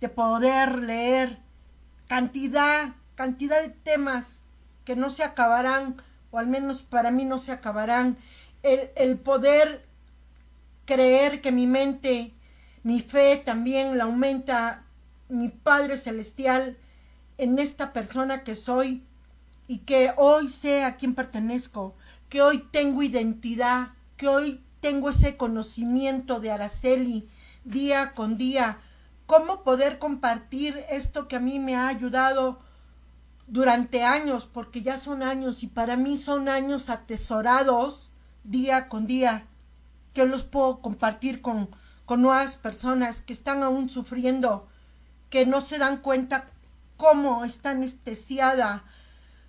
de poder leer cantidad, cantidad de temas que no se acabarán, o al menos para mí no se acabarán. El, el poder creer que mi mente, mi fe también la aumenta mi Padre Celestial en esta persona que soy y que hoy sé a quién pertenezco, que hoy tengo identidad, que hoy tengo ese conocimiento de Araceli día con día, cómo poder compartir esto que a mí me ha ayudado durante años, porque ya son años y para mí son años atesorados día con día, que los puedo compartir con, con nuevas personas que están aún sufriendo, que no se dan cuenta cómo está anestesiada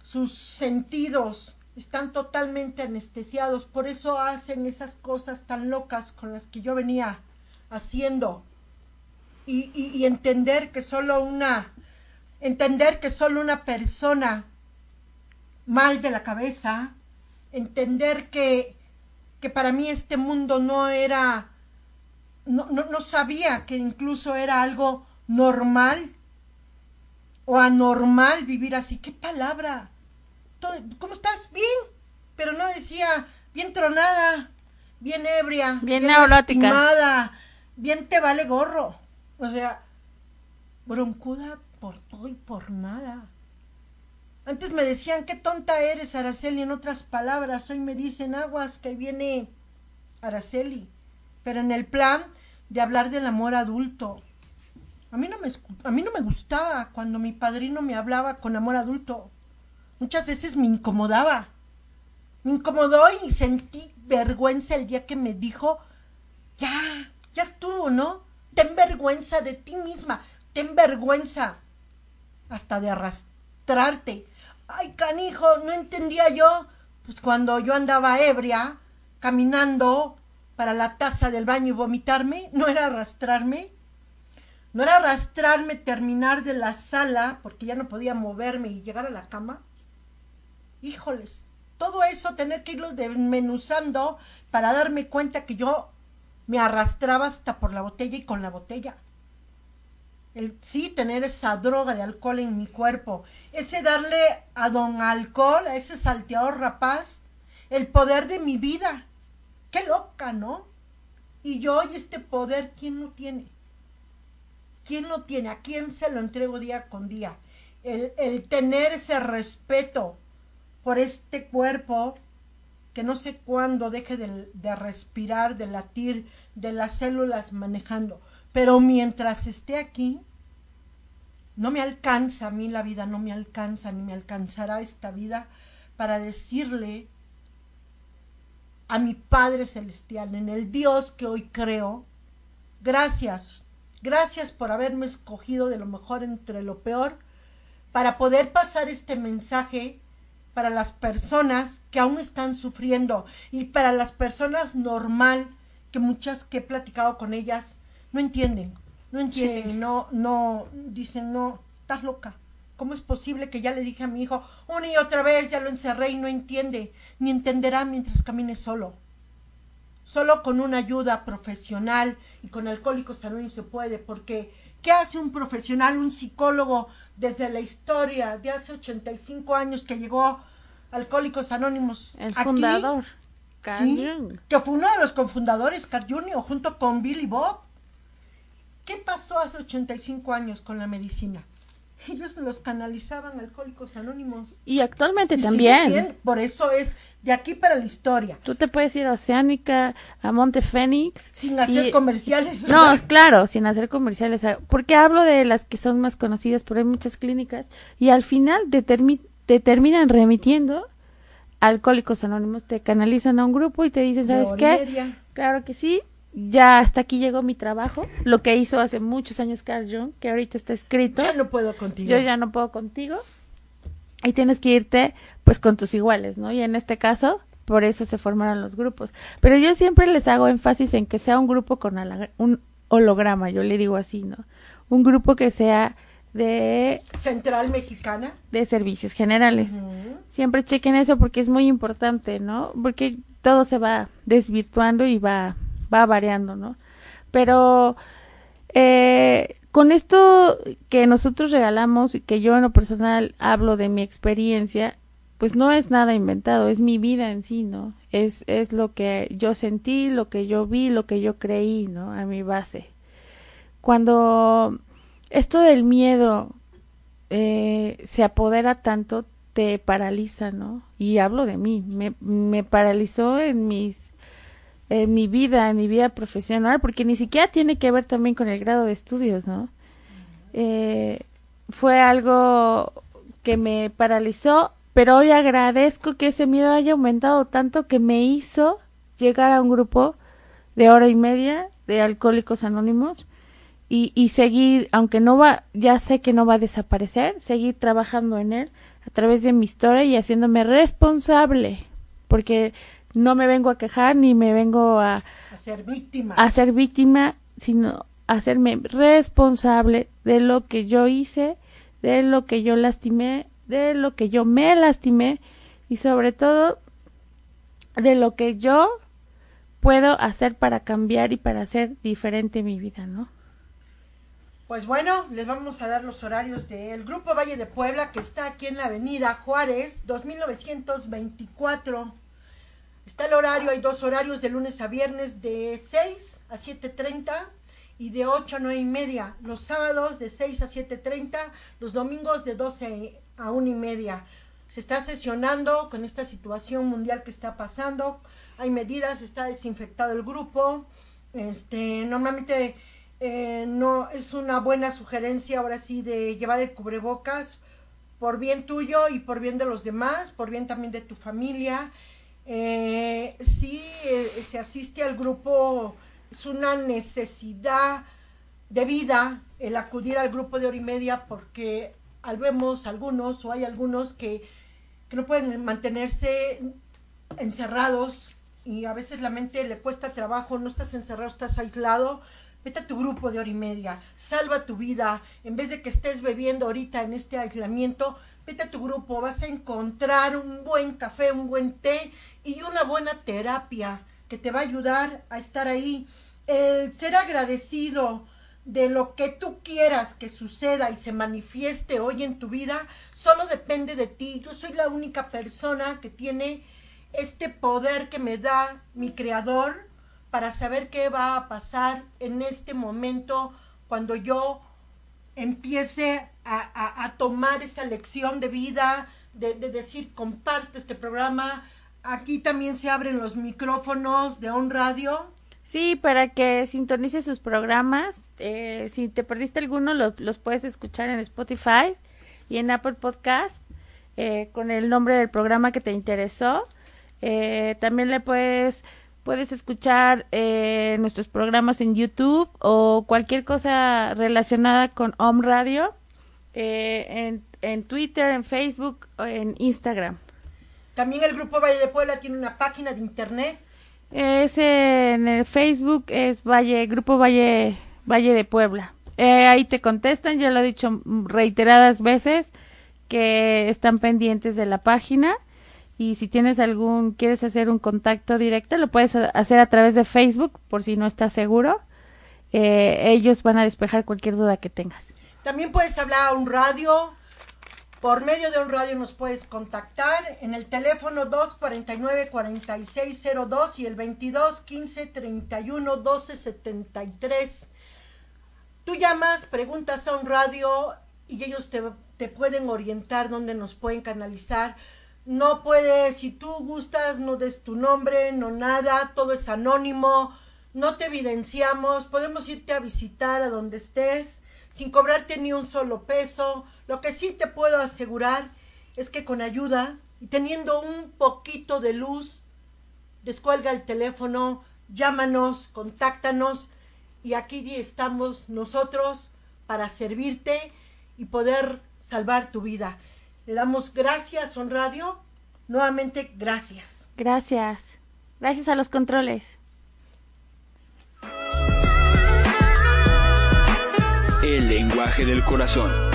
sus sentidos, están totalmente anestesiados, por eso hacen esas cosas tan locas con las que yo venía haciendo. Y, entender que solo una entender que solo una persona mal de la cabeza, entender que, que para mí este mundo no era, no, no, no sabía que incluso era algo normal o anormal vivir así. ¿Qué palabra? Todo- ¿Cómo estás? Bien, pero no decía bien tronada, bien ebria, Bien neurótica. lastimada, bien te vale gorro. O sea, broncuda por todo y por nada. Antes me decían, qué tonta eres, Araceli, en otras palabras. Hoy me dicen, aguas, que viene Araceli. Pero en el plan de hablar del amor adulto. A mí no me, a mí no me gustaba cuando mi padrino me hablaba con amor adulto. Muchas veces me incomodaba. Me incomodó y sentí vergüenza el día que me dijo, ya, ya estuvo, ¿no? Ten vergüenza de ti misma, ten vergüenza hasta de arrastrarte. Ay, canijo, no entendía yo. Pues cuando yo andaba ebria, caminando para la taza del baño y vomitarme, no era arrastrarme. No era arrastrarme, terminar de la sala, porque ya no podía moverme y llegar a la cama. Híjoles, todo eso tener que irlo desmenuzando para darme cuenta que yo me arrastraba hasta por la botella y con la botella. El sí tener esa droga de alcohol en mi cuerpo, ese darle a don alcohol, a ese salteador rapaz, el poder de mi vida. Qué loca, ¿no? Y yo y este poder, ¿quién lo tiene? ¿Quién lo tiene? ¿A quién se lo entrego día con día? El, el tener ese respeto por este cuerpo que no sé cuándo deje de, de respirar, de latir, de las células manejando. Pero mientras esté aquí, no me alcanza a mí la vida, no me alcanza, ni me alcanzará esta vida para decirle a mi Padre Celestial, en el Dios que hoy creo, gracias, gracias por haberme escogido de lo mejor entre lo peor, para poder pasar este mensaje para las personas que aún están sufriendo y para las personas normal, que muchas que he platicado con ellas no entienden, no entienden, Sí. no, no, dicen, no, estás loca. ¿Cómo es posible que ya le dije a mi hijo una y otra vez, ya lo encerré y no entiende, ni entenderá mientras camine solo? Solo con una ayuda profesional y con Alcohólicos Anónimos se puede, porque ¿qué hace un profesional, un psicólogo desde la historia de hace 85 años que llegó Alcohólicos Anónimos? El aquí? fundador. Carl Sí, Jung. que fue uno de los cofundadores, Carl Jr., junto con Billy Bob. ¿Qué pasó hace 85 años con la medicina? Ellos los canalizaban Alcohólicos Anónimos. Y actualmente Y también. siendo, por eso es de aquí para la historia. Tú te puedes ir a Oceánica, a Monte Fénix. Sin hacer y- comerciales. No, ¿verdad? claro, sin hacer comerciales. ah, Porque hablo de las que son más conocidas, pero hay muchas clínicas. Y al final te, termi- te terminan remitiendo a Alcohólicos Anónimos, te canalizan a un grupo y te dicen, ¿sabes qué? Claro que sí. Ya hasta aquí llegó mi trabajo. Lo que hizo hace muchos años Carl Jung, que ahorita está escrito. Ya no puedo contigo. yo ya no puedo contigo y tienes que irte pues con tus iguales, ¿no? Y en este caso, por eso se formaron los grupos. Pero yo siempre les hago énfasis en que sea un grupo con un holograma, yo le digo así, ¿no? Un grupo que sea de, Central Mexicana. de servicios generales. Siempre chequen eso porque es muy importante, ¿no? Porque todo se va desvirtuando y va, va variando, ¿no? Pero eh, con esto que nosotros regalamos y que yo en lo personal hablo de mi experiencia, pues no es nada inventado, es mi vida en sí, ¿no? Es, es lo que yo sentí, lo que yo vi, lo que yo creí, ¿no? A mi base. Cuando esto del miedo eh, se apodera tanto, te paraliza, ¿no? Y hablo de mí, me, me paralizó en mis en mi vida, en mi vida profesional, porque ni siquiera tiene que ver también con el grado de estudios, ¿no? Eh, fue algo que me paralizó, pero hoy agradezco que ese miedo haya aumentado tanto que me hizo llegar a un grupo de hora y media de alcohólicos anónimos y, y seguir, aunque no va, ya sé que no va a desaparecer, seguir trabajando en él a través de mi historia y haciéndome responsable, porque no me vengo a quejar ni me vengo a, A ser víctima. a ser víctima, sino a hacerme responsable de lo que yo hice, de lo que yo lastimé, de lo que yo me lastimé y sobre todo de lo que yo puedo hacer para cambiar y para hacer diferente mi vida, ¿no? Pues bueno, les vamos a dar los horarios del Grupo Valle de Puebla, que está aquí en la avenida Juárez, 2924. Está el horario, hay dos horarios de lunes a viernes de 6 a 7.30 y de 8 a 9 y media. Los sábados de 6 a 7.30, los domingos de 12 a 1 y media. Se está sesionando con esta situación mundial que está pasando. Hay medidas, está desinfectado el grupo. Este, normalmente eh, no es una buena sugerencia ahora sí de llevar el cubrebocas por bien tuyo y por bien de los demás, por bien también de tu familia. Eh, sí, eh, se asiste al grupo, es una necesidad de vida el acudir al grupo de hora y media porque al vemos algunos o hay algunos que, que no pueden mantenerse encerrados y a veces la mente le cuesta trabajo, no estás encerrado, estás aislado, vete a tu grupo de hora y media, salva tu vida, en vez de que estés bebiendo ahorita en este aislamiento, vete a tu grupo, vas a encontrar un buen café, un buen té y una buena terapia que te va a ayudar a estar ahí. El ser agradecido de lo que tú quieras que suceda y se manifieste hoy en tu vida, solo depende de ti. Yo soy la única persona que tiene este poder que me da mi creador para saber qué va a pasar en este momento cuando yo empiece a, tomar esta lección de vida, de, decir, comparte este programa. Aquí también se abren los micrófonos de On Radio. Sí, para que sintonice sus programas. Eh, si te perdiste alguno, los puedes escuchar en Spotify y en Apple Podcast eh, con el nombre del programa que te interesó. Eh, también le puedes puedes escuchar eh, nuestros programas en YouTube o cualquier cosa relacionada con Home Radio en, en Twitter, en Facebook o en Instagram. También el Grupo Valle de Puebla tiene una página de internet. Es en el Facebook, es Valle, Grupo Valle, Valle de Puebla. ahí te contestan, ya lo he dicho reiteradas veces que están pendientes de la página y si tienes algún quieres hacer un contacto directo lo puedes hacer a través de Facebook por si no estás seguro eh, ellos van a despejar cualquier duda que tengas también puedes hablar a un radio por medio de un radio nos puedes contactar en el teléfono 249 4602 y el 22 15 31 12 73 tú llamas preguntas a un radio y ellos te te pueden orientar, dónde nos pueden canalizar. No puedes, si tú gustas, no des tu nombre, no nada, todo es anónimo, no te evidenciamos, podemos irte a visitar a donde estés sin cobrarte ni un solo peso. Lo que sí te puedo asegurar es que con ayuda y teniendo un poquito de luz, descuelga el teléfono, llámanos, contáctanos y aquí estamos nosotros para servirte y poder salvar tu vida. Le damos gracias, Son Radio. Nuevamente, gracias. Gracias. Gracias a los controles. El lenguaje del corazón.